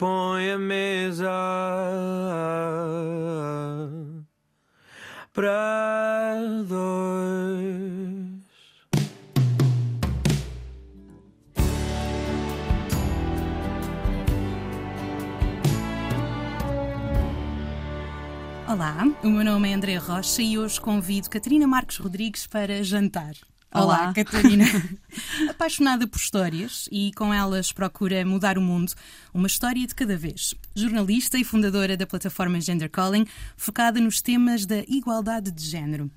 põe a mesa para dois. Olá, o meu nome é André Rocha e hoje convido Catarina Marques Rodrigues para jantar. Olá. Catarina. Apaixonada por histórias e com elas procura mudar o mundo, uma história de cada vez. Jornalista e fundadora da plataforma Gender Calling, focada nos temas da igualdade de género.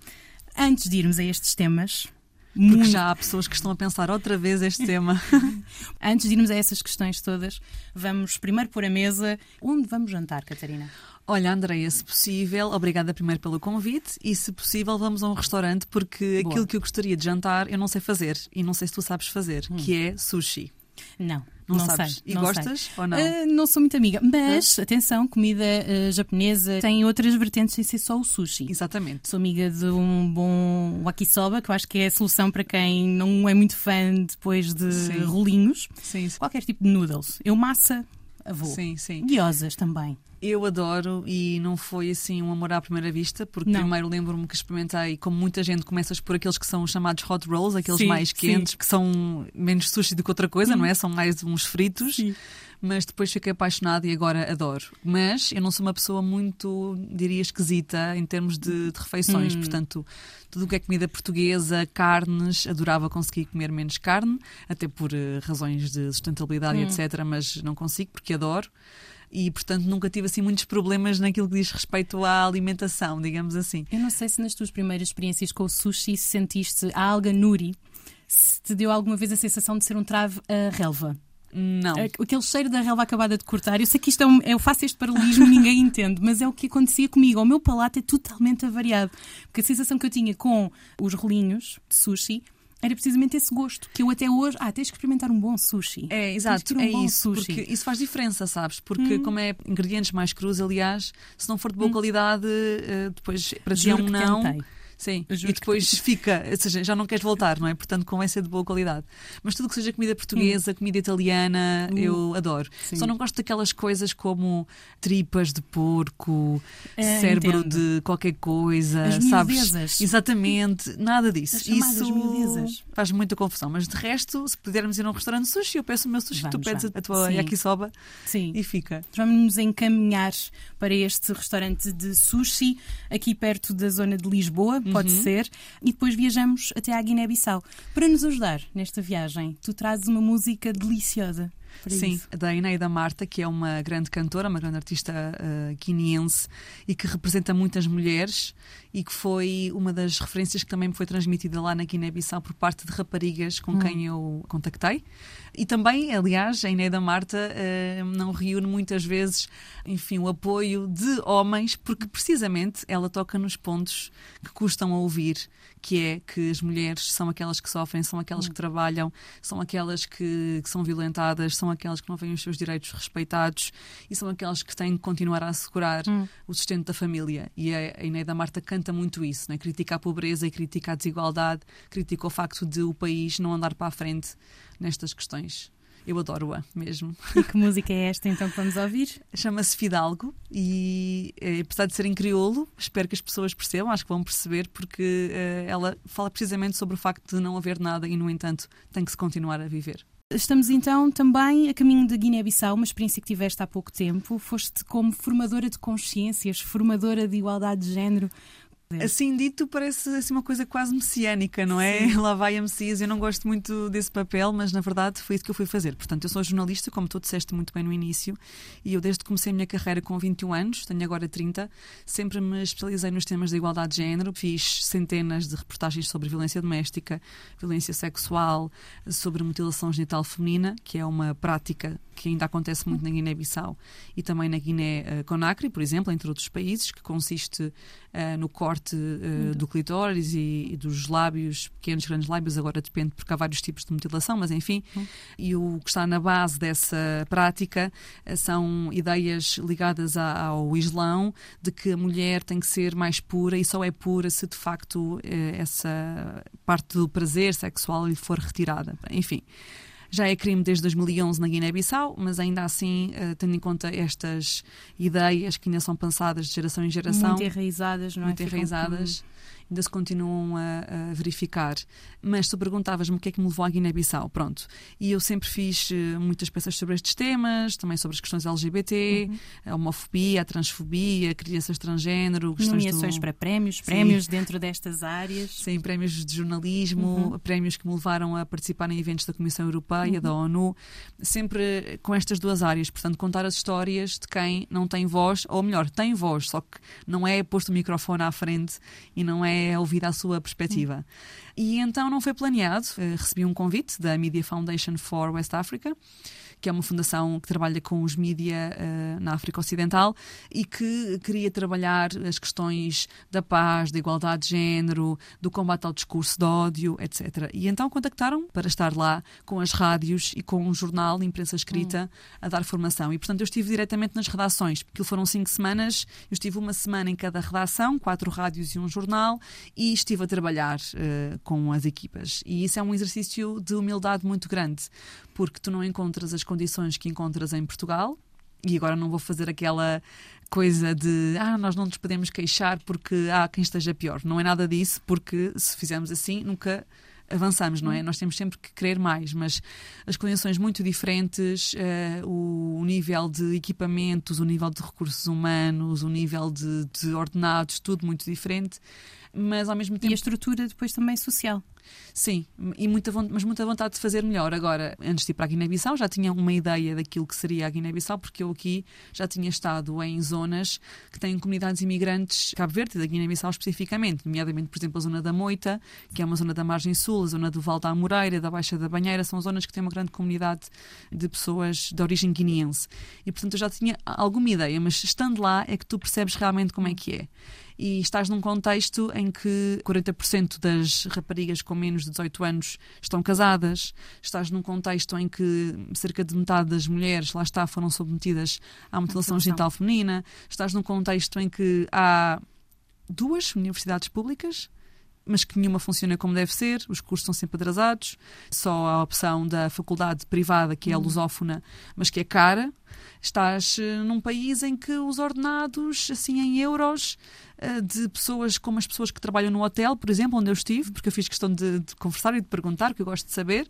Antes de irmos a estes temas, Porque já há pessoas que estão a pensar outra vez este tema. antes de irmos a essas questões todas, vamos primeiro pôr a mesa. Onde vamos jantar, Catarina? Olha, Andreia, se possível, obrigada primeiro pelo convite e, se possível, vamos a um restaurante porque Boa. aquilo que eu gostaria de jantar eu não sei fazer e não sei se tu sabes fazer, que é sushi. Não, Não, não sabes? sei. e não gostas sei. ou não? Ah, não sou muito amiga, mas atenção, comida ah, japonesa tem outras vertentes sem ser só o sushi. Exatamente. Sou amiga de um bom wakisoba, que eu acho que é a solução para quem não é muito fã depois de Sim. rolinhos. Sim, sim. Qualquer tipo de noodles. Eu massa, avô. Sim, sim. Guiosas também. Eu adoro e não foi assim um amor à primeira vista, porque Não. primeiro lembro-me que experimentei, como muita gente, começas por aqueles que são chamados hot rolls, aqueles Sim, mais sim. quentes, que são menos sushi do que outra coisa, não é? São mais uns fritos. Sim. Mas depois fiquei apaixonada e agora adoro. Mas eu não sou uma pessoa muito, diria, esquisita em termos de, de refeições. Portanto, tudo o que é comida portuguesa, carnes, adorava conseguir comer menos carne, até por eh, razões de sustentabilidade e etc. Mas não consigo porque adoro. E, portanto, nunca tive assim muitos problemas naquilo que diz respeito à alimentação, digamos assim. Eu não sei se nas tuas primeiras experiências com o sushi se sentiste a alga nuri, se te deu alguma vez a sensação de ser um trave a relva. Não. Aquele cheiro da relva acabada de cortar. Eu sei que isto é um, eu faço este paralelismo, ninguém entende, mas é o que acontecia comigo. O meu palato é totalmente avariado. Porque a sensação que eu tinha com os rolinhos de sushi era precisamente esse gosto. Que eu até hoje. Ah, tens que experimentar um bom sushi. É, exato, um é isso. sushi. Porque isso faz diferença, sabes? Porque, como é ingredientes mais crus, aliás, se não for de boa qualidade, eh, depois para ti é um não. tentei. Sim, e depois fica, ou seja, já não queres voltar, não é? Portanto, convém ser de boa qualidade. Mas tudo que seja comida portuguesa, comida italiana, eu adoro. Hum. Sim. Só não gosto daquelas coisas como tripas de porco, É, cérebro entendo. de qualquer coisa, As sabes? miudezas. Exatamente, nada disso. Isso miudezas. faz muita confusão. Mas de resto, se pudermos ir a um restaurante sushi, eu peço o meu sushi, tu Vamos, pedes vamos. a tua Sim. yakisoba Sim. e fica. Vamos nos encaminhar para este restaurante de sushi, aqui perto da zona de Lisboa, pode Uhum. ser, e depois viajamos até à Guiné-Bissau. Para nos ajudar nesta viagem, tu trazes uma música deliciosa. Sim, isso. da Eneida Marta, que é uma grande cantora, uma grande artista uh, guineense e que representa muitas mulheres e que foi uma das referências que também me foi transmitida lá na Guiné-Bissau por parte de raparigas com quem eu contactei. E também, aliás, a Eneida Marta uh, não reúne muitas vezes, enfim, o apoio de homens, porque precisamente ela toca nos pontos que custam a ouvir, que é que as mulheres são aquelas que sofrem, são aquelas que trabalham, são aquelas que, que são violentadas, são aquelas que não veem os seus direitos respeitados e são aquelas que têm que continuar a assegurar o sustento da família. E a, a Inéida Marta canta muito isso, né? critica a pobreza e critica a desigualdade, critica o facto de o país não andar para a frente nestas questões. Eu adoro-a mesmo. E que música é esta então que vamos ouvir? Chama-se Fidalgo e, eh, apesar de ser em crioulo, espero que as pessoas percebam, acho que vão perceber, porque eh, ela fala precisamente sobre o facto de não haver nada e, no entanto, tem que se continuar a viver. Estamos então também a caminho de Guiné-Bissau, uma experiência que tiveste há pouco tempo. Foste como formadora de consciências, formadora de igualdade de género. Assim dito, parece assim, uma coisa quase messiânica, não é? Lá vai a Messias. Eu não gosto muito desse papel, mas na verdade foi isso que eu fui fazer. Portanto, eu sou jornalista, como tu disseste muito bem no início, e eu desde que comecei a minha carreira com 21 anos, tenho agora 30, sempre me especializei nos temas da igualdade de género. Fiz centenas de reportagens sobre violência doméstica, violência sexual, sobre mutilação genital feminina, que é uma prática que ainda acontece muito na Guiné-Bissau e também na Guiné-Conakry, por exemplo, entre outros países, que consiste uh, no corte uh, do clitóris e, e, dos lábios, pequenos, grandes lábios, agora depende porque há vários tipos de mutilação, mas enfim. Uhum. E o que está na base dessa prática uh, são ideias ligadas a, ao Islão, de que a mulher tem que ser mais pura e só é pura se de facto essa parte do prazer sexual lhe for retirada. Enfim Já é crime desde 2011 na Guiné-Bissau, mas ainda assim, uh, tendo em conta estas ideias que ainda são pensadas de geração em geração. Muito enraizadas, não é? muito Ficam enraizadas, ainda se continuam a, a verificar. Mas tu perguntavas-me o que é que me levou à Guiné-Bissau. Pronto. E eu sempre fiz eh, muitas peças sobre estes temas, também sobre as questões LGBT, a homofobia, a transfobia, a crianças transgênero, Nomeações do... para prémios, prémios dentro destas áreas. Sim, prémios de jornalismo, prémios que me levaram a participar em eventos da Comissão Europeia, da ONU, sempre com estas duas áreas. Portanto, contar as histórias de quem não tem voz, ou melhor, tem voz, só que não é posto o microfone à frente e não é ouvida a sua perspectiva. E então não foi planeado. Eh, Recebi um convite da Media Foundation for West Africa que é uma fundação que trabalha com os mídia uh, na África Ocidental e que queria trabalhar as questões da paz, da igualdade de género, do combate ao discurso de ódio, etc. E então contactaram para estar lá com as rádios e com um jornal de imprensa escrita a dar formação. E portanto eu estive diretamente nas redações, porque foram cinco semanas, eu estive uma semana em cada redação, quatro rádios e um jornal, e estive a trabalhar uh, com as equipas. E isso é um exercício de humildade muito grande, porque tu não encontras as condições que encontras em Portugal. E agora não vou fazer aquela coisa de ah, nós não nos podemos queixar porque há quem esteja pior. Não é nada disso, porque se fizermos assim, nunca avançamos, não é? Nós temos sempre que querer mais, mas as condições muito diferentes, o, o nível de equipamentos, o nível de recursos humanos, o nível de, de ordenados, tudo muito diferente, mas ao mesmo tempo. E a estrutura depois também social. Sim, e muita, mas muita vontade de fazer melhor. Agora, antes de ir para a Guiné-Bissau, já tinha uma ideia daquilo que seria a Guiné-Bissau, porque eu aqui já tinha estado em zonas que têm comunidades imigrantes Cabo Verde, da Guiné-Bissau especificamente, nomeadamente, por exemplo, a zona da Moita, que é uma zona da margem sul, a zona do Val da Moreira, da Baixa da Banheira, são zonas que têm uma grande comunidade de pessoas de origem guineense. E, portanto, eu já tinha alguma ideia, mas estando lá é que tu percebes realmente como é que é e estás num contexto em que 40% das raparigas com menos de 18 anos estão casadas, estás num contexto em que cerca de metade das mulheres, lá está, foram submetidas à mutilação. genital feminina, estás num contexto em que há duas universidades públicas mas que nenhuma funciona como deve ser, os cursos estão sempre atrasados, só a opção da faculdade privada, que é a lusófona, mas que é cara. Estás eh, num país em que os ordenados, assim, em euros, eh, de pessoas como as pessoas que trabalham no hotel, por exemplo, onde eu estive, porque eu fiz questão de, de conversar e de perguntar, que eu gosto de saber,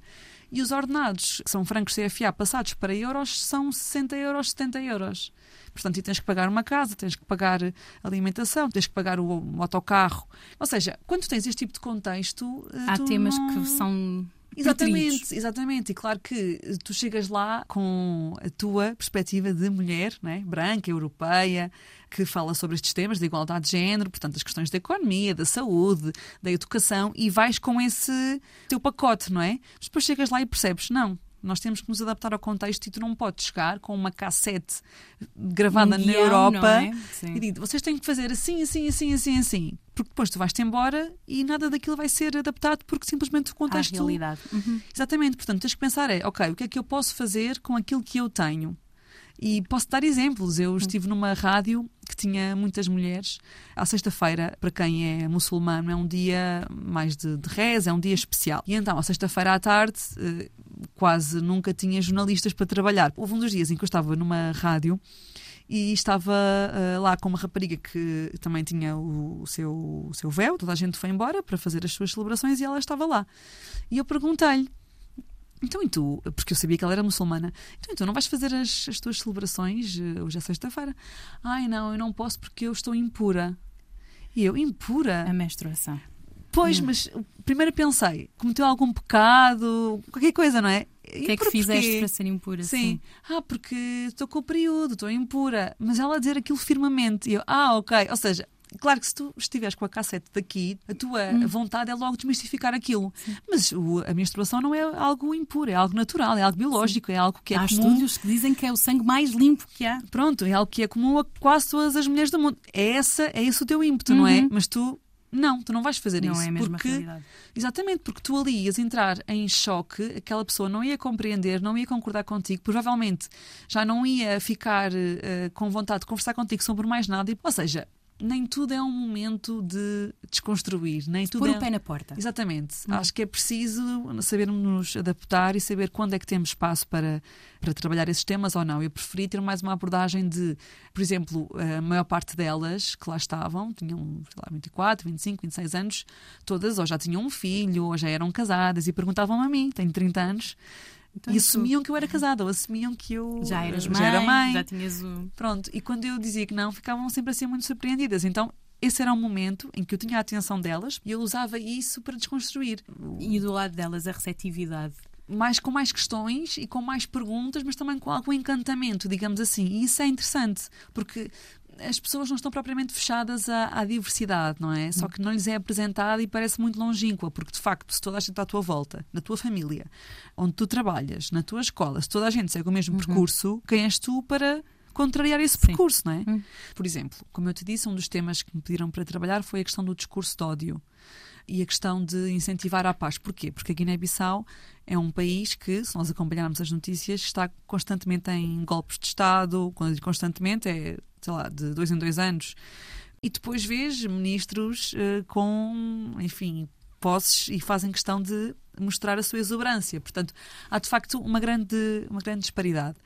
e os ordenados, que são francos CFA passados para euros, são 60 euros, 70 euros. Portanto, e tens que pagar uma casa, tens que pagar alimentação, tens que pagar o, o autocarro. Ou seja, quando tens este tipo de contexto. eh, Há temas não- que são. Exatamente, exatamente. E claro que tu chegas lá com a tua perspectiva de mulher, né? branca, europeia, que fala sobre estes temas de igualdade de género, portanto, as questões da economia, da saúde, da educação, e vais com esse teu pacote, não é? Mas depois chegas lá e percebes, não. Nós temos que nos adaptar ao contexto e tu não podes chegar com uma cassete gravada Um na guião, Europa não é? E digo, vocês têm que fazer assim, assim, assim, assim, assim. Porque depois tu vais-te embora e nada daquilo vai ser adaptado porque simplesmente o À contexto realidade. Uhum. Exatamente, portanto, tens que pensar é, ok, o que é que eu posso fazer com aquilo que eu tenho? E posso dar exemplos. Eu estive numa rádio que tinha muitas mulheres. À sexta-feira, para quem é muçulmano, é um dia mais de, de reza, é um dia especial. E então, à sexta-feira à tarde, eh, quase nunca tinha jornalistas para trabalhar. Houve um dos dias em que eu estava numa rádio e estava eh, lá com uma rapariga que também tinha o, o seu, o seu véu. Toda a gente foi embora para fazer as suas celebrações e ela estava lá. E eu perguntei-lhe. Então, e tu? Porque eu sabia que ela era muçulmana. Então, e tu não vais fazer as, as tuas celebrações eh, hoje é sexta-feira? Ai, não, eu não posso porque eu estou impura. E eu, impura? A menstruação. Pois, Hum. mas primeiro pensei, cometeu algum pecado, qualquer coisa, não é? O que é que fizeste para ser impura? Sim. Ah, porque estou com o período, estou impura. Mas ela a dizer aquilo firmemente. E eu, ah, ok. Ou seja, claro que se tu estiveres com a cassete daqui, a tua Hum. vontade é logo desmistificar aquilo. Mas o- a menstruação não é algo impuro, é algo natural, é algo biológico, é algo que é Há comum. estudos que dizem que é o sangue mais limpo que há. Pronto, é algo que é comum a quase todas as mulheres do mundo. É, essa, é esse o teu ímpeto, não é? Uhum. Mas tu. Não, tu não vais fazer Não isso. é a mesma porque, realidade. Exatamente, porque tu ali ias entrar em choque, aquela pessoa não ia compreender, não ia concordar contigo, provavelmente já não ia ficar eh, com vontade de conversar contigo sobre mais nada. E, ou seja, nem tudo é um momento de desconstruir, nem tudo Pôr é... o pé na porta. Exatamente. Acho que é preciso sabermos nos adaptar e saber quando é que temos espaço para, para trabalhar esses temas ou não. Eu preferi ter mais uma abordagem de, por exemplo, a maior parte delas que lá estavam, tinham lá, 24, 25, 26 anos, todas ou já tinham um filho, ou já eram casadas e perguntavam-me a mim, tenho 30 anos, Então, e tu assumiam que eu era casada, ou assumiam que eu já eras eh, mãe, já era mãe. já tinhas o. Pronto, e quando eu dizia que não, ficavam sempre assim muito surpreendidas. Então, esse era um momento em que eu tinha a atenção delas e eu usava isso para desconstruir. E do lado delas a receptividade. Mais, com mais questões e com mais perguntas, mas também com algum encantamento, digamos assim. E isso é interessante, porque as pessoas não estão propriamente fechadas à, à diversidade, não é? Só que não lhes é apresentada e parece muito longínqua, porque de facto, se toda a gente está à tua volta, na tua família, onde tu trabalhas, na tua escola, se toda a gente segue o mesmo percurso, quem és tu para contrariar esse Sim. percurso, não é? Hum. Por exemplo, como eu te disse, um dos temas que me pediram para trabalhar foi a questão do discurso de ódio e a questão de incentivar a paz. Porquê? Porque a Guiné-Bissau é um país que, se nós acompanharmos as notícias, está constantemente em golpes de Estado, constantemente é, sei lá, de dois em dois anos. E depois vês ministros eh, com, enfim, posses e fazem questão de mostrar a sua exuberância. Portanto, há de facto uma grande, uma grande disparidade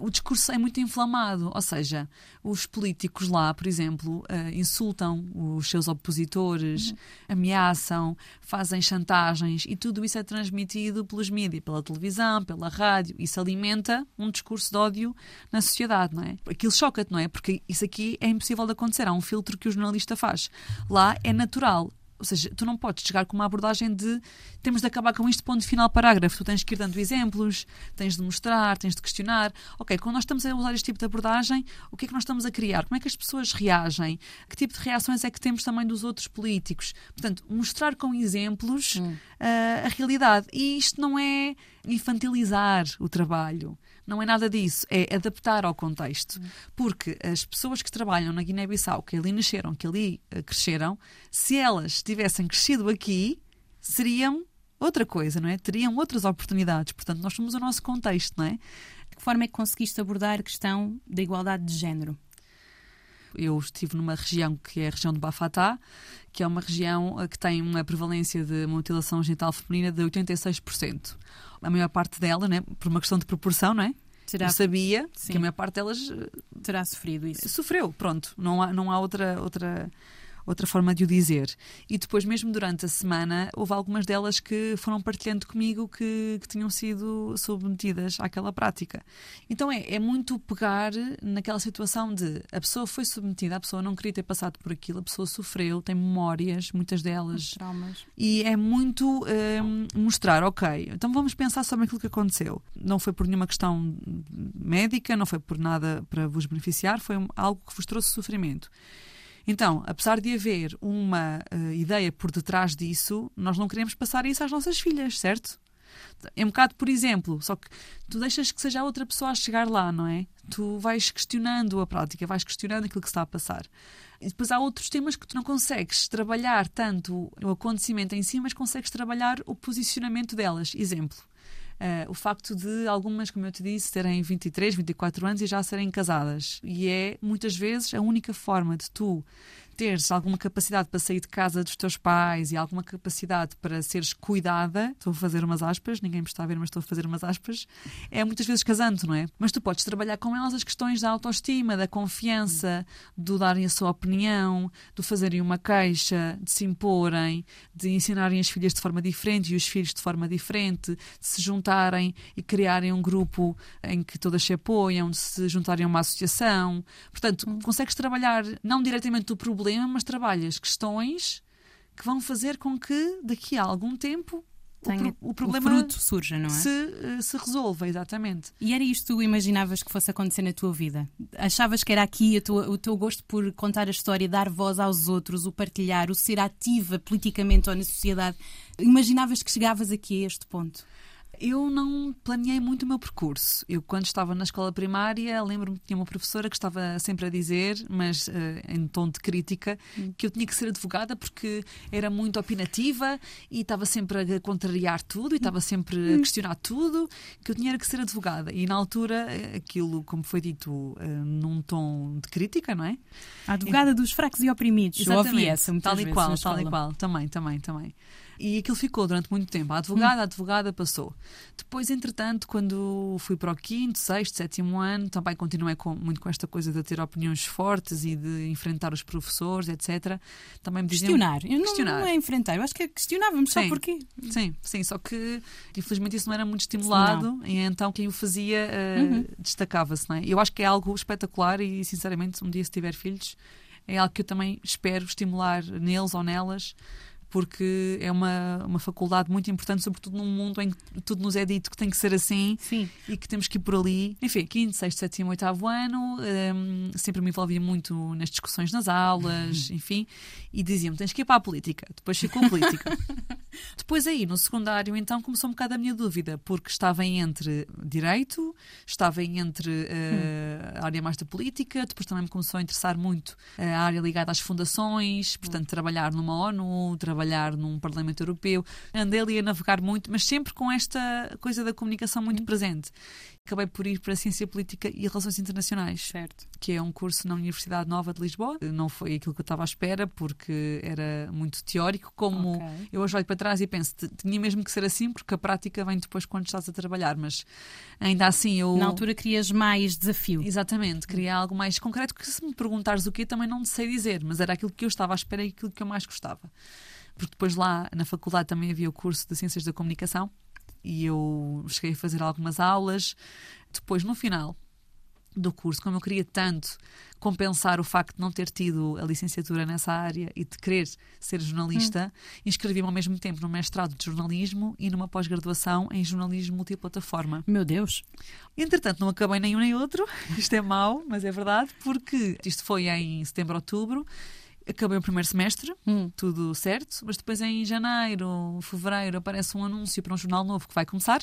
o discurso é muito inflamado, ou seja, os políticos lá, por exemplo, eh, insultam os seus opositores, ameaçam, fazem chantagens e tudo isso é transmitido pelos mídias, pela televisão, pela rádio. Isso alimenta um discurso de ódio na sociedade, não é? Aquilo choca-te, não é? Porque isso aqui é impossível de acontecer. Há um filtro que o jornalista faz. Lá é natural. Ou seja, tu não podes chegar com uma abordagem de temos de acabar com isto, ponto final, parágrafo. Tu tens que ir dando exemplos, tens de mostrar, tens de questionar. Ok, quando nós estamos a usar este tipo de abordagem, o que é que nós estamos a criar? Como é que as pessoas reagem? Que tipo de reações é que temos também dos outros políticos? Portanto, mostrar com exemplos ah, a realidade. E isto não é infantilizar o trabalho. Não é nada disso, é adaptar ao contexto. Porque as pessoas que trabalham na Guiné-Bissau, que ali nasceram, que ali eh, cresceram, se elas tivessem crescido aqui, seriam outra coisa, não é? Teriam outras oportunidades. Portanto, nós somos o nosso contexto, não é? De que forma é que conseguiste abordar a questão da igualdade de género? Eu estive numa região que é a região de Bafatá, que é uma região eh, que tem uma prevalência de mutilação genital feminina de 86%. A maior parte dela, né, por uma questão de proporção, não é? Terá, Eu sabia Sim. que a maior parte delas eh, terá sofrido isso. sofreu, pronto, não há, não há outra, outra, outra forma de o dizer. E depois, mesmo durante a semana, houve algumas delas que foram partilhando comigo que, que tinham sido submetidas àquela prática. Então é, é muito pegar naquela situação de a pessoa foi submetida, a pessoa não queria ter passado por aquilo, a pessoa sofreu, tem memórias, muitas delas. Traumas. E é muito hum, mostrar, ok, então vamos pensar sobre aquilo que aconteceu. Não foi por nenhuma questão médica, não foi por nada para vos beneficiar, foi um- algo que vos trouxe sofrimento. Então, apesar de haver uma eh, ideia por detrás disso, nós não queremos passar isso às nossas filhas, certo? É um bocado, por exemplo, só que tu deixas que seja outra pessoa a chegar lá, não é? Tu vais questionando a prática, vais questionando aquilo que está a passar. E depois há outros temas que tu não consegues trabalhar tanto o acontecimento em si, mas consegues trabalhar o posicionamento delas. Exemplo. Eh, o facto de algumas, como eu te disse, terem 23, 24 anos e já serem casadas. E é, muitas vezes, a única forma de tu teres alguma capacidade para sair de casa dos teus pais e alguma capacidade para seres cuidada, estou a fazer umas aspas, ninguém me está a ver, mas estou a fazer umas aspas, é muitas vezes casando, não é? Mas tu podes trabalhar com elas as questões da autoestima, da confiança, do darem a sua opinião, do fazerem uma queixa, de se imporem, de ensinarem as filhas de forma diferente e os filhos de forma diferente, de se juntarem e criarem um grupo em que todas se apoiam, de se juntarem a uma associação. Portanto, consegues trabalhar não diretamente o problema, mas trabalhas questões que vão fazer com que daqui a algum tempo o, Tenha- o problema fruto surja, não é? se, eh, se resolva, exatamente. E era isto que tu imaginavas que fosse acontecer na tua vida? Achavas que era aqui tua- o teu gosto por contar a história, dar voz aos outros, o partilhar, o ser ativa politicamente ou na sociedade? Imaginavas que chegavas aqui a este ponto? Eu não planeei muito o meu percurso. Eu, quando estava na escola primária, lembro-me que tinha uma professora que estava sempre a dizer, mas uh, em tom de crítica, que eu tinha que ser advogada porque era muito opinativa e estava sempre a contrariar tudo e estava sempre a questionar tudo, que eu tinha que ser advogada. E na altura, eh, aquilo, como foi dito, uh, num tom de crítica, não é? A advogada dos fracos e oprimidos. Eu ouvi Exatamente. essa tal e qual, tal e qual. Também, também, também. E aquilo ficou durante muito tempo. A advogada, a advogada passou. Depois, entretanto, quando fui para o quinto, sexto, sétimo ano, também continuei com, muito com esta coisa de ter opiniões fortes e de enfrentar os professores, etc. Também me diziam... Questionar. Eu não, Questionar. não é enfrentar. Eu acho que é questionávamos só Sim. porque. Sim, sim, só que infelizmente isso não era muito estimulado e então quem o fazia eh, Uhum. destacava-se, não é? Eu acho que é algo espetacular e sinceramente, um dia se tiver filhos, é algo que eu também espero estimular neles ou nelas. Porque é uma, uma faculdade muito importante, sobretudo num mundo em que tudo nos é dito que tem que ser assim Sim. e que temos que ir por ali. Enfim, quinto, sexto, sétimo, oitavo ano, hum, sempre me envolvia muito nas discussões nas aulas, enfim, e diziam-me: tens que ir para a política. Depois ficou política. Depois aí, no secundário, então começou um bocado a minha dúvida, porque estava entre direito, estava entre eh, a área mais da política, depois também me começou a interessar muito eh, a área ligada às fundações, portanto, trabalhar numa ONU, trabalhar num Parlamento Europeu. Andei ali a navegar muito, mas sempre com esta coisa da comunicação muito presente. Acabei por ir para Ciência Política e Relações Internacionais Certo. que é um curso na Universidade Nova de Lisboa. Não foi aquilo que eu estava à espera, porque era muito teórico. Como Ok. eu hoje olho para trás e penso, "T- tinha mesmo que ser assim, porque a prática vem depois quando estás a trabalhar. Mas ainda assim, eu. Na altura querias mais desafio. Exatamente, queria algo mais concreto, que se me perguntares o quê também não sei dizer, mas era aquilo que eu estava à espera e aquilo que eu mais gostava. Porque depois lá na faculdade também havia o curso de Ciências da Comunicação e eu cheguei a fazer algumas aulas. Depois, no final do curso, como eu queria tanto compensar o facto de não ter tido a licenciatura nessa área e de querer ser jornalista, inscrevi-me ao mesmo tempo no mestrado de jornalismo e numa pós-graduação em jornalismo multiplataforma. Meu Deus. Entretanto, não acabei nenhum nem outro. Isto é mau, mas é verdade, porque isto foi em setembro, outubro. Acabei o primeiro semestre, Hum. tudo certo, mas depois em janeiro, fevereiro, aparece um anúncio para um jornal novo que vai começar,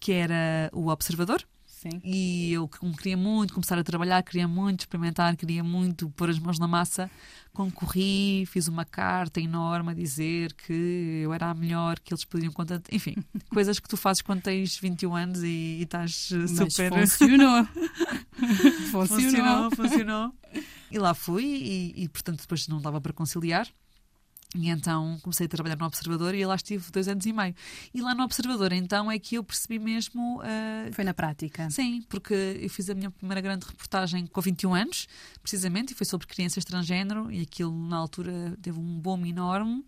que era o Observador. Sim. E eu, como queria muito começar a trabalhar, queria muito experimentar, queria muito pôr as mãos na massa, concorri, fiz uma carta enorme a dizer que eu era a melhor, que eles podiam contar. Enfim, coisas que tu fazes quando tens 21 anos e, e estás Mas super. funcionou. funcionou. funcionou, funcionou. E lá fui, e, e, portanto depois não dava para conciliar. E então comecei a trabalhar no Observador e lá estive dois anos e meio. E lá no Observador, então, é que eu percebi mesmo eh, Foi na prática. Sim, porque eu fiz a minha primeira grande reportagem com 21 anos, precisamente, e foi sobre crianças transgênero, e aquilo na altura teve um boom enorme.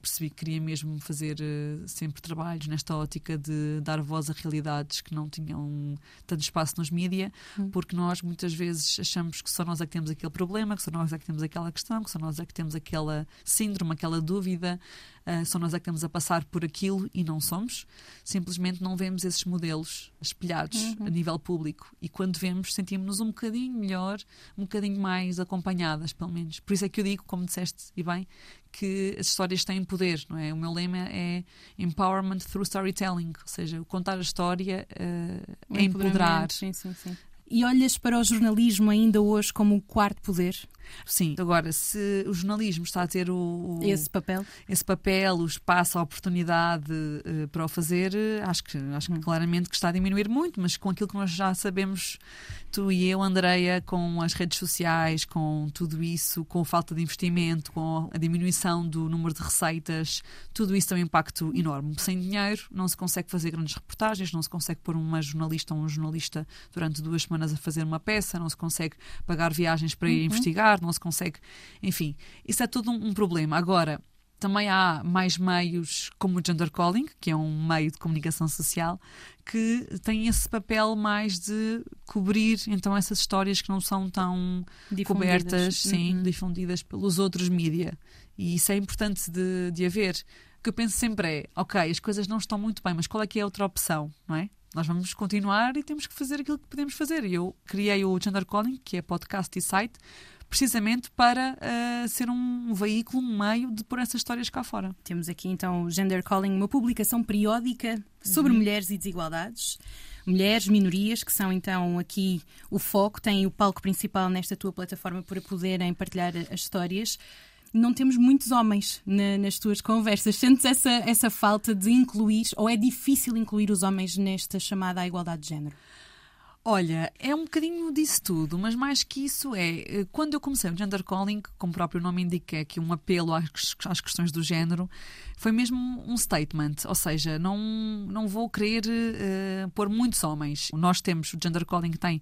Percebi que queria mesmo fazer eh, sempre trabalhos nesta ótica de dar voz a realidades que não tinham tanto espaço nos mídia, porque nós muitas vezes achamos que só nós é que temos aquele problema, que só nós é que temos aquela questão, que só nós é que temos aquela síndrome, aquela dúvida, eh, só nós é que estamos a passar por aquilo e não somos. Simplesmente não vemos esses modelos espelhados a nível público e quando vemos sentimos-nos um bocadinho melhor, um bocadinho mais acompanhadas, pelo menos. Por isso é que eu digo, como disseste e bem, que as histórias têm poder, não é? O meu lema é empowerment through storytelling, ou seja, contar a história O é empoderar. Sim, sim, sim. E olhas para o jornalismo ainda hoje como o quarto poder? Sim. Agora, se o jornalismo está a ter o, o- Esse papel? esse papel, o espaço, a oportunidade eh, para o fazer, eh, acho que, acho que claramente que está a diminuir muito, mas com aquilo que nós já sabemos, tu e eu, Andreia, com as redes sociais, com tudo isso, com a falta de investimento, com a diminuição do número de receitas, tudo isso tem um impacto enorme. Sem dinheiro não se consegue fazer grandes reportagens, não se consegue pôr uma jornalista ou um jornalista durante duas semanas a fazer uma peça, não se consegue pagar viagens para ir investigar, não se consegue. Enfim, isso é todo um, um problema. Agora, também há mais meios como o Gender Calling, que é um meio de comunicação social, que tem esse papel mais de cobrir então essas histórias que não são tão Difundidas. cobertas, sim, Uhum. difundidas pelos outros mídia. E isso é importante de, de haver. O que eu penso sempre é, ok, as coisas não estão muito bem, mas qual é que é a outra opção, não é? Nós vamos continuar e temos que fazer aquilo que podemos fazer. Eu criei o Gender Calling, que é podcast e site, precisamente para uh, ser um veículo, um meio de pôr essas histórias cá fora. Temos aqui então o Gender Calling, uma publicação periódica sobre uhum. mulheres e desigualdades. Mulheres, minorias, que são então aqui o foco, têm o palco principal nesta tua plataforma para poderem partilhar as histórias não temos muitos homens na, nas tuas conversas. Sentes essa, essa falta de incluir, ou é difícil incluir os homens nesta chamada igualdade de género? Olha, é um bocadinho disso tudo, mas mais que isso é, eh, quando eu comecei o Gender Calling, como o próprio nome indica, é que um apelo às, às questões do género, foi mesmo um statement, ou seja, não, não vou querer uh, pôr muitos homens. Nós temos, o Gender Calling tem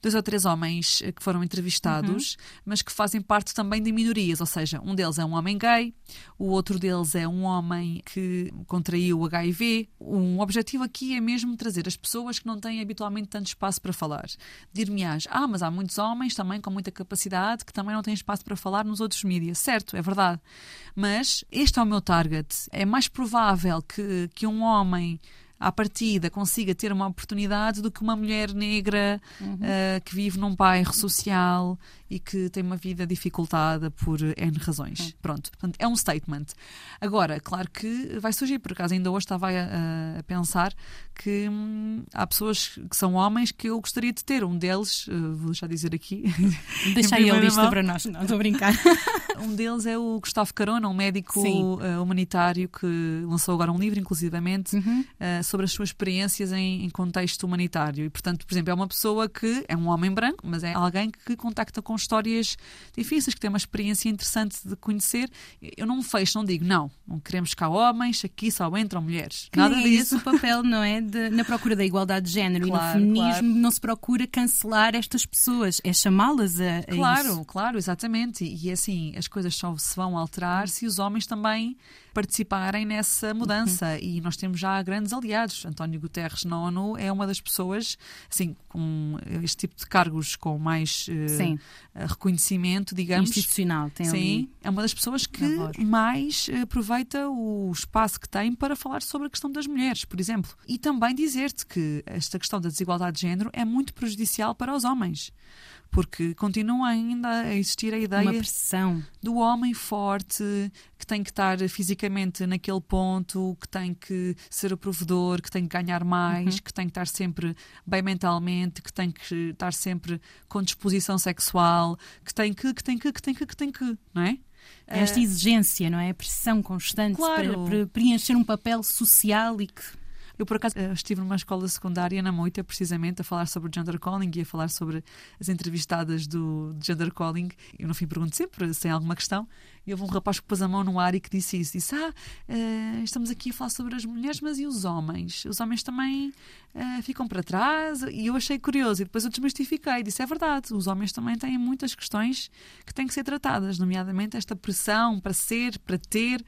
dois ou três homens eh, que foram entrevistados, uhum. mas que fazem parte também de minorias, ou seja, um deles é um homem gay, o outro deles é um homem que contraiu o HIV. Um objetivo aqui é mesmo trazer as pessoas que não têm habitualmente tanto espaço para falar. Dir-me-ás, ah, mas há muitos homens também com muita capacidade que também não têm espaço para falar nos outros mídias. Certo, é verdade. Mas este é o meu target. É mais provável que, que um homem à partida consiga ter uma oportunidade do que uma mulher negra uhum. uh, que vive num bairro social e que tem uma vida dificultada por N razões. Uhum. Pronto, portanto, é um statement. Agora, claro que vai surgir, por acaso ainda hoje estava a, a pensar que hum, há pessoas que são homens que eu gostaria de ter. Um deles, uh, vou já dizer aqui. Deixa aí a lista para nós, não estou a brincar. um deles é o Gustavo Carona, um médico uh, humanitário que lançou agora um livro, inclusivamente, uhum. uh, sobre as suas experiências em, em, contexto humanitário. E, portanto, por exemplo, é uma pessoa que é um homem branco, mas é alguém que contacta com histórias difíceis, que tem uma experiência interessante de conhecer. Eu não me fecho, não digo, não, não queremos cá homens, aqui só entram mulheres. Que Nada é disso. o papel, não é? De, na procura da igualdade de género claro, e no feminismo claro. não se procura cancelar estas pessoas, é chamá-las a, a Claro, isso. claro, exatamente. E, e assim, as coisas só se vão alterar se os homens também participarem nessa mudança. Uhum. E nós temos já grandes aliados. António Guterres na ONU é uma das pessoas, assim, com este tipo de cargos com mais uh, reconhecimento, digamos. Institucional, tem Sim, ali é uma das pessoas que mais aproveita o espaço que tem para falar sobre a questão das mulheres, por exemplo. E também dizer-te que esta questão da desigualdade de género é muito prejudicial para os homens porque continua ainda a existir a ideia do homem forte que tem que estar fisicamente naquele ponto, que tem que ser o provedor, que tem que ganhar mais, uhum. que tem que estar sempre bem mentalmente, que tem que estar sempre com disposição sexual, que tem que, que tem que, que tem que, que tem que, não é? Esta exigência, não é? A pressão constante claro. para, para preencher um papel social e que eu, por acaso, eh, estive numa escola secundária na Moita, precisamente, a falar sobre gender calling e a falar sobre as entrevistadas do gender calling. Eu, no fim, pergunto sempre se tem alguma questão. E houve um rapaz que pôs a mão no ar e que disse isso. Disse, ah, uh, estamos aqui a falar sobre as mulheres, mas e os homens? Os homens também uh, ficam para trás? E eu achei curioso. E depois eu desmistifiquei. Disse, é verdade, os homens também têm muitas questões que têm que ser tratadas, nomeadamente esta pressão para ser, para ter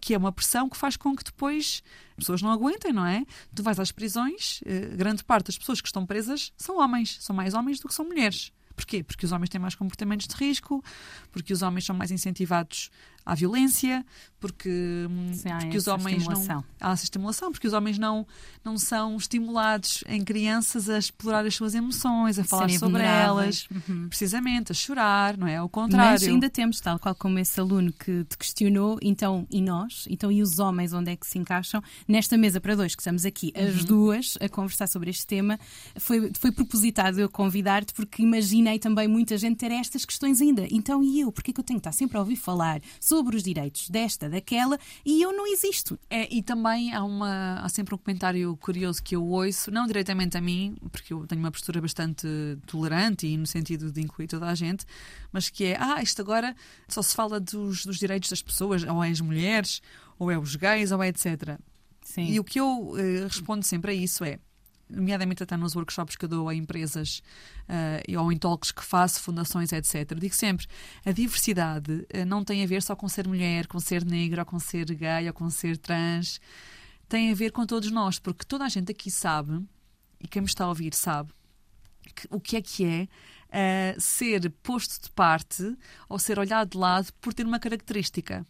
que é uma pressão que faz com que depois as pessoas não aguentem, não é? Tu vais às prisões, eh, grande parte das pessoas que estão presas são homens, são mais homens do que são mulheres. Porquê? Porque os homens têm mais comportamentos de risco, porque os homens são mais incentivados à violência, porque, Sim, porque os homens não há essa estimulação, porque os homens não não são estimulados em crianças a explorar as suas emoções, a falar sobre elas, uhum. precisamente a chorar, não é? Ao contrário. Mas ainda temos tal qual como esse aluno que te questionou, então e nós, então e os homens onde é que se encaixam nesta mesa para dois que estamos aqui uhum. as duas a conversar sobre este tema foi foi propositado eu convidar-te porque imaginei também muita gente ter estas questões ainda. Então e eu, porque é que eu tenho que estar sempre a ouvir falar sobre os direitos desta, daquela, e eu não existo. É, e também há, uma, há sempre um comentário curioso que eu ouço, não diretamente a mim, porque eu tenho uma postura bastante tolerante e no sentido de incluir toda a gente, mas que é, ah, isto agora só se fala dos, dos direitos das pessoas, ou é as mulheres, ou é os gays, ou é etc. Sim. E o que eu uh, respondo sempre a isso é, nomeadamente até nos workshops que eu dou a empresas uh, ou em talks que faço, fundações, etc. Digo sempre, a diversidade uh, não tem a ver só com ser mulher, com ser negra, ou com ser gay, ou com ser trans. Tem a ver com todos nós, porque toda a gente aqui sabe, e quem me está a ouvir sabe, que, o que é que é uh, ser posto de parte ou ser olhado de lado por ter uma característica.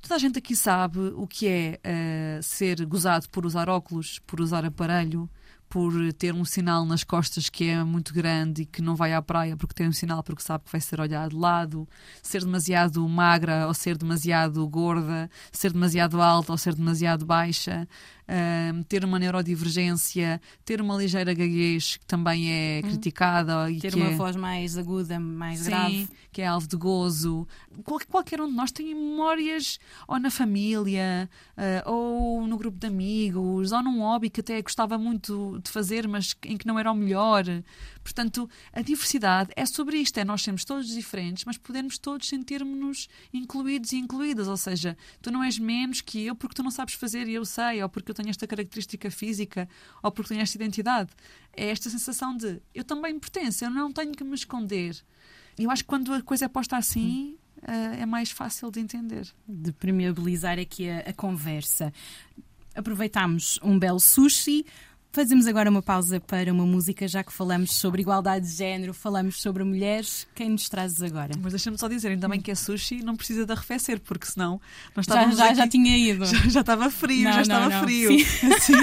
Toda a gente aqui sabe o que é uh, ser gozado por usar óculos, por usar aparelho, por ter um sinal nas costas que é muito grande e que não vai à praia porque tem um sinal porque sabe que vai ser olhado de lado, ser demasiado magra ou ser demasiado gorda, ser demasiado alta ou ser demasiado baixa, ter uma neurodivergência, ter uma ligeira gaguez que também é criticada e Ter uma é... voz mais aguda, mais Sim, grave. que é alvo de gozo. Qual- qualquer um de nós tem memórias ou na família, eh, ou no grupo de amigos, ou num hobby que até gostava muito de fazer, mas em que não era o melhor. Portanto, a diversidade é sobre isto: é nós sermos todos diferentes, mas podermos todos sentirmos-nos incluídos e incluídas. Ou seja, tu não és menos que eu porque tu não sabes fazer e eu sei, ou porque eu tenho esta característica física, ou porque tenho esta identidade. É esta sensação de eu também pertenço, eu não tenho que me esconder. E eu acho que quando a coisa é posta assim, eh, é mais fácil de entender. de permeabilizar aqui a, a conversa. Aproveitámos um belo sushi. Fazemos agora uma pausa para uma música, já que falamos sobre igualdade de género, falamos sobre mulheres. Quem nos trazes agora? Mas deixa-me só dizer, ainda bem que é sushi, não precisa de arrefecer, porque senão nós Já, estávamos já, aqui- já tinha ido. já, já estava frio, Não, já não, estava não. frio. Sim.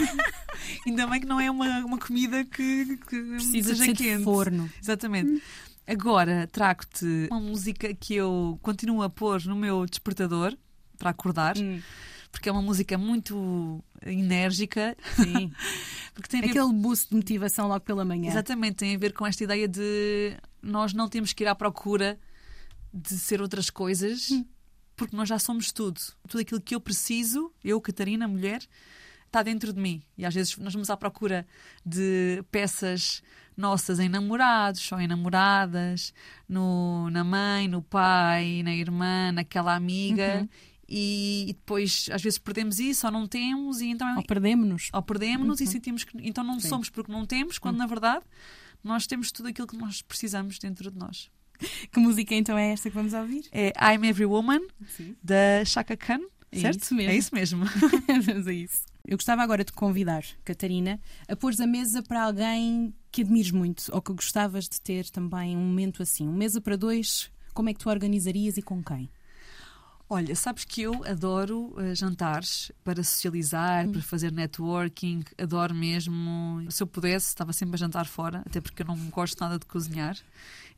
Ainda bem que não é uma, uma comida que, que Precisa de seja ser quente. de forno. Exatamente. Agora trago-te uma música que eu continuo a pôr no meu despertador para acordar, Hum, porque é uma música muito enérgica, sim. porque tem a ver Aquele boost de motivação logo pela manhã. Exatamente, tem a ver com esta ideia de nós não temos que ir à procura de ser outras coisas, porque nós já somos tudo. Tudo aquilo que eu preciso, eu, Catarina, mulher, está dentro de mim. E às vezes nós vamos à procura de peças nossas em namorados ou em namoradas, no, na mãe, no pai, na irmã, naquela amiga. E, e depois às vezes perdemos isso ou não temos e então é- Ou perdemos-nos. ou perdemos-nos e sentimos que então não Sim. somos porque não temos, quando na verdade nós temos tudo aquilo que nós precisamos dentro de nós. Que música então é esta que vamos ouvir? É I'm Every Woman, Sim. da Chaka Khan, É certo? isso mesmo. É isso mesmo. Vamos a isso. Eu gostava agora de convidar, Catarina, a pôres a mesa para alguém que admires muito ou que gostavas de ter também um momento assim. Uma mesa para dois, como é que tu organizarias e com quem? Olha, sabes que eu adoro eh, jantares para socializar, para fazer networking, adoro mesmo. Se eu pudesse, estava sempre a jantar fora, até porque eu não gosto nada de cozinhar.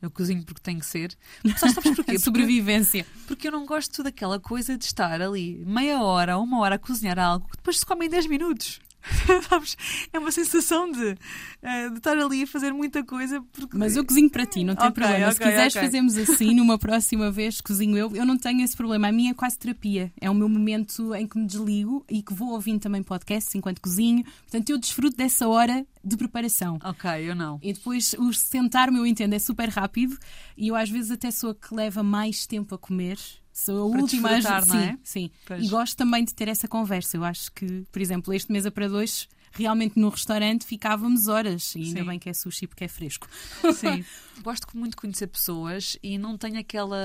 Eu cozinho porque tem que ser. Mas sabes porquê? Porque- sobrevivência. Porque eu não gosto daquela coisa de estar ali meia hora, uma hora a cozinhar algo que depois se come em 10 minutos. É uma sensação de, eh, de estar ali a fazer muita coisa. Porque... Mas eu cozinho para ti, não tem Ok, problema. Se ok, quiseres, ok. fazemos assim, numa próxima vez, cozinho eu. Eu não tenho esse problema. A minha é quase terapia. É o meu momento em que me desligo e que vou ouvindo também podcasts enquanto cozinho. Portanto, eu desfruto dessa hora de preparação. Ok, eu não. E depois o sentar-me, eu entendo, é super rápido e eu às vezes até sou a que leva mais tempo a comer. Sou a Para última a sim, é? sim. Pois. E gosto também de ter essa conversa. Eu acho que, por exemplo, este mesa para dois, realmente no restaurante ficávamos horas. E ainda Sim. bem que é sushi porque é fresco. Sim. Gosto muito de conhecer pessoas e não tenho aquela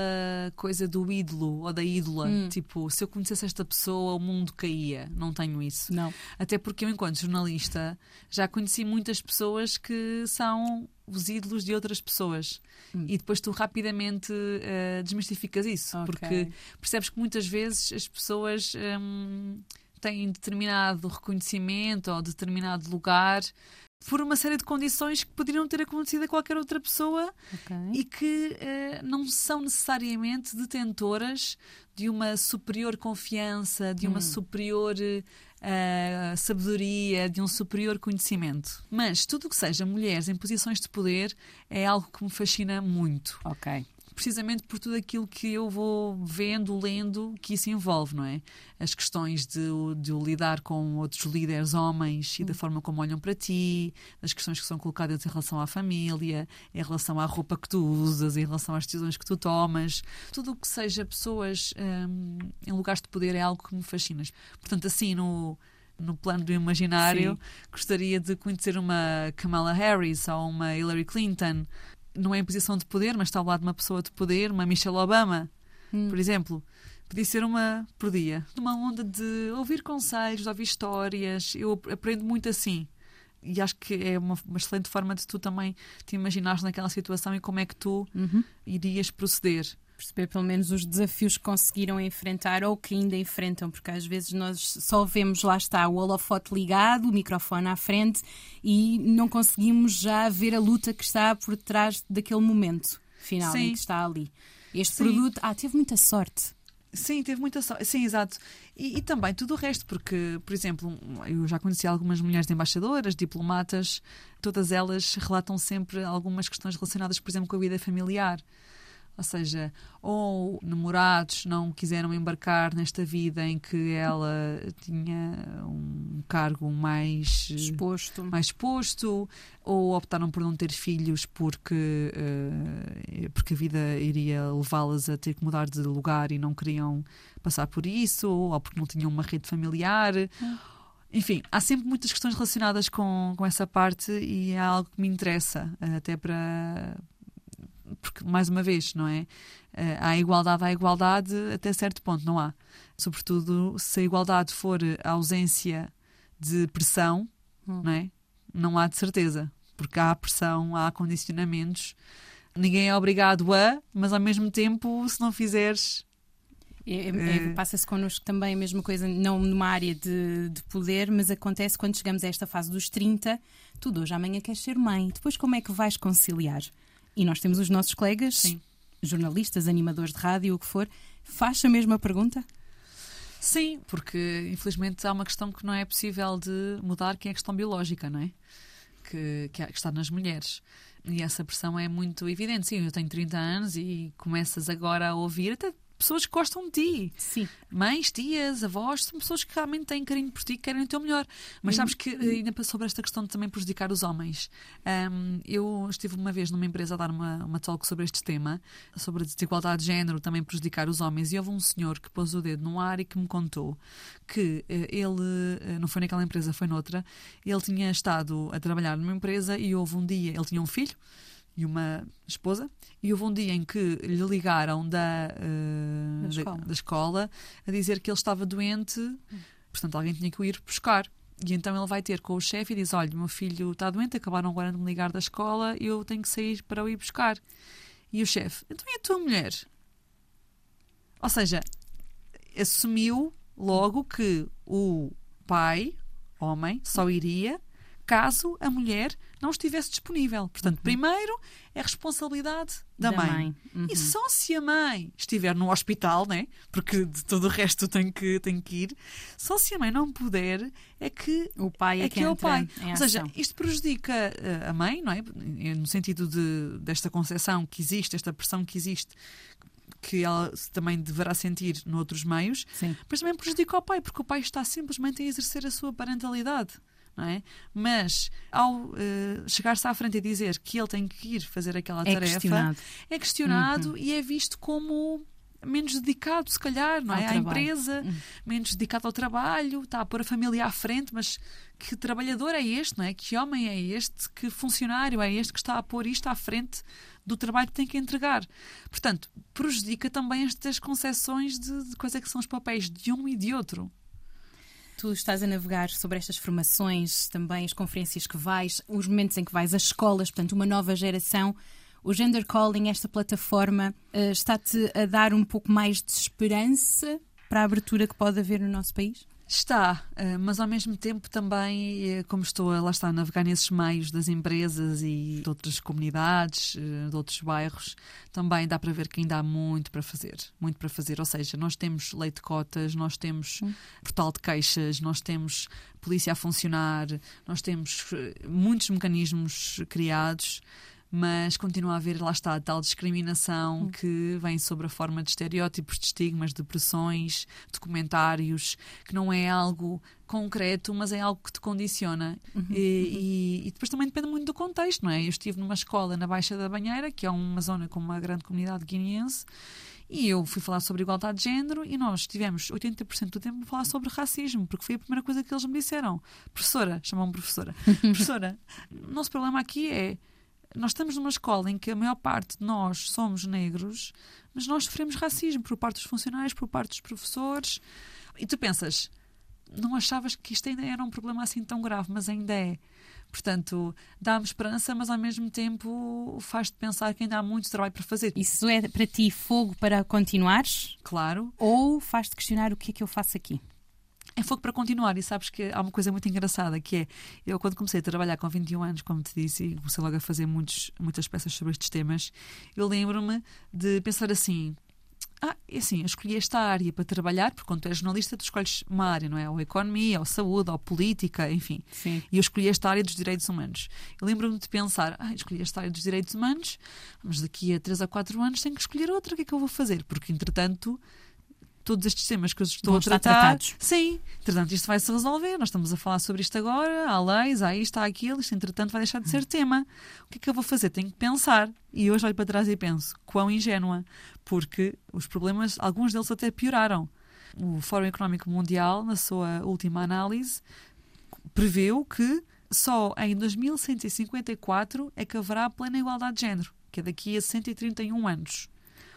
coisa do ídolo ou da ídola. Hum. Tipo, se eu conhecesse esta pessoa, o mundo caía. Não tenho isso. Não. Até porque eu, enquanto jornalista, já conheci muitas pessoas que são os ídolos de outras pessoas. Hum. E depois tu rapidamente eh, desmistificas isso. Ok. Porque percebes que muitas vezes as pessoas hum, têm determinado reconhecimento ou determinado lugar por uma série de condições que poderiam ter acontecido a qualquer outra pessoa Ok. e que eh, não são necessariamente detentoras de uma superior confiança, de uma Hum. superior eh, sabedoria, de um superior conhecimento. Mas tudo o que seja mulheres em posições de poder é algo que me fascina muito. Ok. Precisamente por tudo aquilo que eu vou vendo, lendo, que isso envolve, não é? As questões de, de lidar com outros líderes homens e da forma como olham para ti, as questões que são colocadas em relação à família, em relação à roupa que tu usas, em relação às decisões que tu tomas. Tudo o que seja pessoas hum, em lugares de poder é algo que me fascina. Portanto, assim, no, no plano do imaginário, gostaria de conhecer uma Kamala Harris ou uma Hillary Clinton. Não é em posição de poder, mas está ao lado de uma pessoa de poder, uma Michelle Obama, Hum. por exemplo. Podia ser uma por dia. Numa onda de ouvir conselhos, de ouvir histórias. Eu ap- aprendo muito assim. E acho que é uma, uma excelente forma de tu também te imaginares naquela situação e como é que tu Uhum. irias proceder. Perceber pelo menos os desafios que conseguiram enfrentar ou que ainda enfrentam, porque às vezes nós só vemos, lá está, o holofote ligado, o microfone à frente e não conseguimos já ver a luta que está por trás daquele momento final em Sim. que está ali. Este Sim. produto, ah, teve muita sorte. Sim, teve muita sorte. Sim, exato. E, e também tudo o resto, porque, por exemplo, eu já conheci algumas mulheres embaixadoras, diplomatas, todas elas relatam sempre algumas questões relacionadas, por exemplo, com a vida familiar. Ou seja, ou namorados não quiseram embarcar nesta vida em que ela tinha um cargo mais Exposto. mais exposto, ou optaram por não ter filhos porque, eh, porque a vida iria levá-las a ter que mudar de lugar e não queriam passar por isso, ou porque não tinham uma rede familiar. Enfim, há sempre muitas questões relacionadas com, com essa parte e é algo que me interessa, eh, até para. Porque, mais uma vez, não é? Eh, Há igualdade, há igualdade até certo ponto, não há. Sobretudo se a igualdade for a ausência de pressão, Hum. não é? Não há de certeza, porque há pressão, há condicionamentos. Ninguém é obrigado a, mas ao mesmo tempo, se não fizeres. É- é- Eh. Passa-se connosco também a mesma coisa, não numa área de, de poder, mas acontece quando chegamos a esta fase dos 30, tu de hoje amanhã queres ser mãe, depois como é que vais conciliar? E nós temos os nossos colegas, Sim. jornalistas, animadores de rádio, o que for, faz a mesma pergunta? Sim, porque infelizmente há uma questão que não é possível de mudar, que é a questão biológica, não é? Que, que, está nas mulheres. E essa pressão é muito evidente. Sim, eu tenho 30 anos e começas agora a ouvir até pessoas que gostam de ti. Sim. mães, tias, avós, são pessoas que realmente têm carinho por ti, que querem o teu melhor. Mas sabes que, eh, ainda sobre esta questão de também prejudicar os homens, ahm, eu estive uma vez numa empresa a dar uma, uma talk sobre este tema, sobre a desigualdade de género, também prejudicar os homens, e houve um senhor que pôs o dedo no ar e que me contou que eh, ele, eh, não foi naquela empresa, foi noutra, ele tinha estado a trabalhar numa empresa e houve um dia, ele tinha um filho, e uma esposa, e houve um dia em que lhe ligaram da, eh, Da escola. da escola a dizer que ele estava doente, portanto alguém tinha que o ir buscar. E então ele vai ter com o chefe e diz: Olha, meu filho está doente, acabaram agora de me ligar da escola, eu tenho que sair para o ir buscar. E o chefe: Então e a tua mulher? Ou seja, assumiu logo que o pai, homem, só iria caso a mulher não estivesse disponível. Portanto, primeiro é responsabilidade da, mãe. Uhum. E só se a mãe estiver no hospital, né? porque de todo o resto tem que, tem que ir, só se a mãe não puder é que O pai é, é que que é o pai. Ou seja, isto prejudica eh, a mãe, não é? No sentido de, desta concepção que existe, esta pressão que existe, que ela também deverá sentir noutros meios, Sim. mas também prejudica o pai, porque o pai está simplesmente a exercer a sua parentalidade. Não é? Mas ao eh, chegar-se à frente e dizer que ele tem que ir fazer aquela É tarefa, questionado. é questionado e é visto como menos dedicado, se calhar, não Ao é? À empresa, menos dedicado ao trabalho, está a pôr a família à frente, mas que trabalhador é este, não é? Que homem é este? Que funcionário é este que está a pôr isto à frente do trabalho que tem que entregar? Portanto, prejudica também estas concepções de, de quais é que são os papéis de um e de outro. Tu estás a navegar sobre estas formações, também as conferências que vais, os momentos em que vais às escolas, portanto, uma nova geração. O Gender Calling, esta plataforma, eh, está-te a dar um pouco mais de esperança para a abertura que pode haver no nosso país? Está, eh, mas ao mesmo tempo também, eh, como estou a, lá está, a navegar nesses meios das empresas e de outras comunidades, eh, de outros bairros, também dá para ver que ainda há muito para fazer. Muito para fazer. Ou seja, nós temos lei de cotas, nós temos portal de queixas, nós temos polícia a funcionar, nós temos eh, muitos mecanismos criados. Mas continua a haver, lá está, tal discriminação que vem sobre a forma de estereótipos, de estigmas, de pressões, de comentários, que não é algo concreto, mas é algo que te condiciona. E, e- e depois também depende muito do contexto, não é? Eu estive numa escola na Baixa da Banheira, que é uma zona com uma grande comunidade guineense, e eu fui falar sobre igualdade de género e nós tivemos 80% do tempo a falar sobre racismo, porque foi a primeira coisa que eles me disseram. Professora, chamam-me professora. professora, o nosso problema aqui é nós estamos numa escola em que a maior parte de nós somos negros, mas nós sofremos racismo por parte dos funcionários, por parte dos professores. E tu pensas, não achavas que isto ainda era um problema assim tão grave, mas ainda é. Portanto, dá-me esperança, mas ao mesmo tempo faz-te pensar que ainda há muito trabalho para fazer. Isso é para ti fogo para continuares Claro, ou faz-te questionar o que é que eu faço aqui? É fogo para continuar. E sabes que há uma coisa muito engraçada que é: eu, quando comecei a trabalhar com 21 anos, como te disse, e comecei logo a fazer muitos, muitas peças sobre estes temas, eu lembro-me de pensar assim. Ah, é assim, eu escolhi esta área para trabalhar, porque quando tu és jornalista, tu escolhes uma área, não é? Ou economia, ou saúde, ou política, enfim. Sim. E eu escolhi esta área dos direitos humanos. Eu lembro-me de pensar, ah, escolhi esta área dos direitos humanos, mas daqui a 3 a 4 anos tenho que escolher outra, o que é que eu vou fazer? Porque, entretanto, todos estes temas que eu estou Vão a tratar. tratados. Sim, entretanto, isto vai se resolver. Nós estamos a falar sobre isto agora, há leis, há isto, há aquilo, isto, entretanto, vai deixar de ser tema. O que é que eu vou fazer? Tenho que pensar. E hoje olho para trás e penso, quão ingênua, porque os problemas, alguns deles até pioraram. O Fórum Económico Mundial, na sua última análise, preveu que só em 2154 é que haverá plena igualdade de género, que é daqui a 131 anos.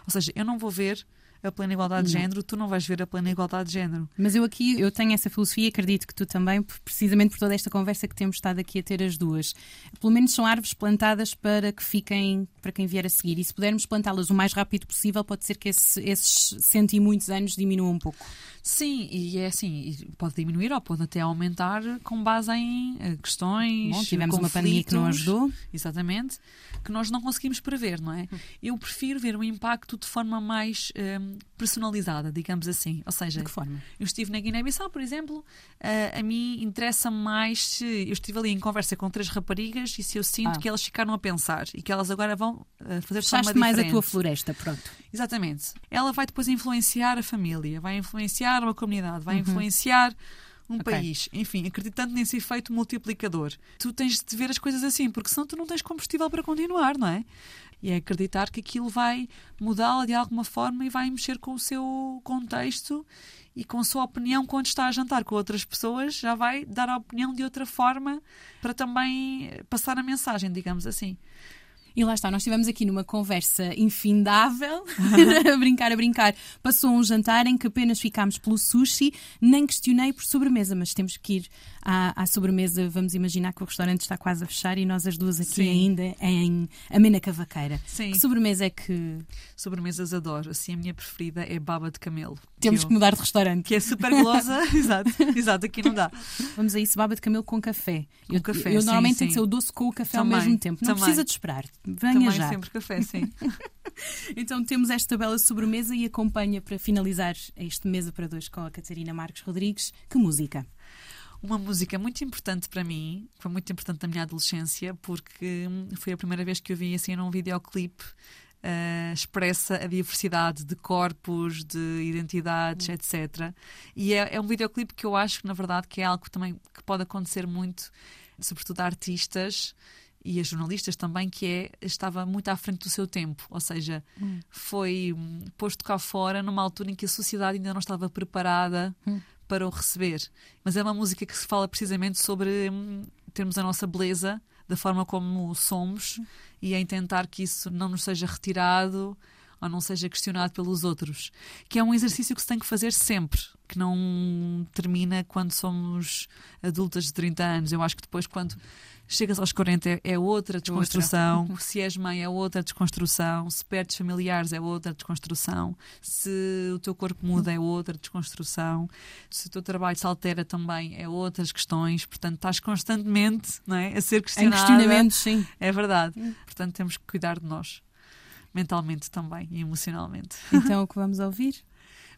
Ou seja, eu não vou ver a plena igualdade de Não. género, tu não vais ver a plena igualdade de género. Mas eu aqui eu tenho essa filosofia e acredito que tu também, precisamente por toda esta conversa que temos estado aqui a ter as duas. Pelo menos são árvores plantadas para que fiquem para quem vier a seguir. E se pudermos plantá-las o mais rápido possível, pode ser que esse- esses cento e muitos anos diminuam um pouco. Sim, e é assim, pode diminuir ou pode até aumentar com base em eh, questões. Bom, tivemos uma pandemia que não ajudou. Exatamente, que nós não conseguimos prever, não é? Eu prefiro ver o impacto de forma mais hum, personalizada, digamos assim. Ou seja, De que forma? eu estive na Guiné-Bissau, por exemplo, ah, a mim interessa-me mais se eu estive ali em conversa com três raparigas e se eu sinto Ah. que elas ficaram a pensar e que elas agora vão ah, fazer de forma Fechaste mais a tua floresta, pronto. Exatamente. Ela vai depois influenciar a família, vai influenciar uma comunidade, vai Uhum. influenciar um Ok. país. Enfim, acreditando nesse efeito multiplicador. Tu tens de ver as coisas assim, porque senão tu não tens combustível para continuar, não é? E é acreditar que aquilo vai mudá-la de alguma forma e vai mexer com o seu contexto e com a sua opinião quando está a jantar com outras pessoas, já vai dar a opinião de outra forma para também passar a mensagem, digamos assim. E lá está, nós estivemos aqui numa conversa infindável, a brincar, a brincar. Passou um jantar em que apenas ficámos pelo sushi, nem questionei por sobremesa, mas temos que ir à, à sobremesa. Vamos imaginar que o restaurante está quase a fechar e nós as duas aqui Sim. ainda em Amena Cavaqueira. Sim. Que sobremesa é que Sobremesas adoro. Assim, a minha preferida é baba de camelo. temos eu- que mudar de restaurante? que é super golosa. exato, exato, aqui não dá. Vamos a isso, baba de camelo com café. Com eu, café, eu sim, normalmente sim. que ser o doce com o café Também, ao mesmo tempo. Não também. precisa de esperar. Venha Também já. sempre café, sim. Então temos esta bela sobremesa e acompanha para finalizar este mesa para dois com a Catarina Marques Rodrigues. Que música? Uma música muito importante para mim, foi muito importante na minha adolescência, porque hum, foi a primeira vez que eu vi assim num videoclipe. eh, expressa a diversidade de corpos, de identidades, etc. E é, é um videoclipe que eu acho que, na verdade, que é algo também que pode acontecer muito, sobretudo a artistas e a jornalistas também, que é estava muito à frente do seu tempo, ou seja, foi hum, posto cá fora numa altura em que a sociedade ainda não estava preparada para o receber. Mas é uma música que se fala precisamente sobre hum, termos a nossa beleza da forma como somos e em tentar que isso não nos seja retirado ou não seja questionado pelos outros. Que é um exercício que se tem que fazer sempre, que não termina quando somos adultas de 30 anos. Eu acho que depois, quando chegas aos 40, é- é outra desconstrução. Se és mãe, é outra desconstrução. Se perdes familiares, é outra desconstrução. Se o teu corpo muda, é outra desconstrução. Se o teu trabalho se altera também, é outras questões. Portanto, estás constantemente não é, a ser Em questionada. questionamentos, sim. É verdade. Portanto, temos que cuidar de nós. Mentalmente também e emocionalmente. Então o que vamos ouvir?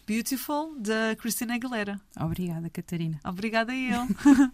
Beautiful, da Christina Aguilera. Obrigada, Catarina. Obrigada a eu.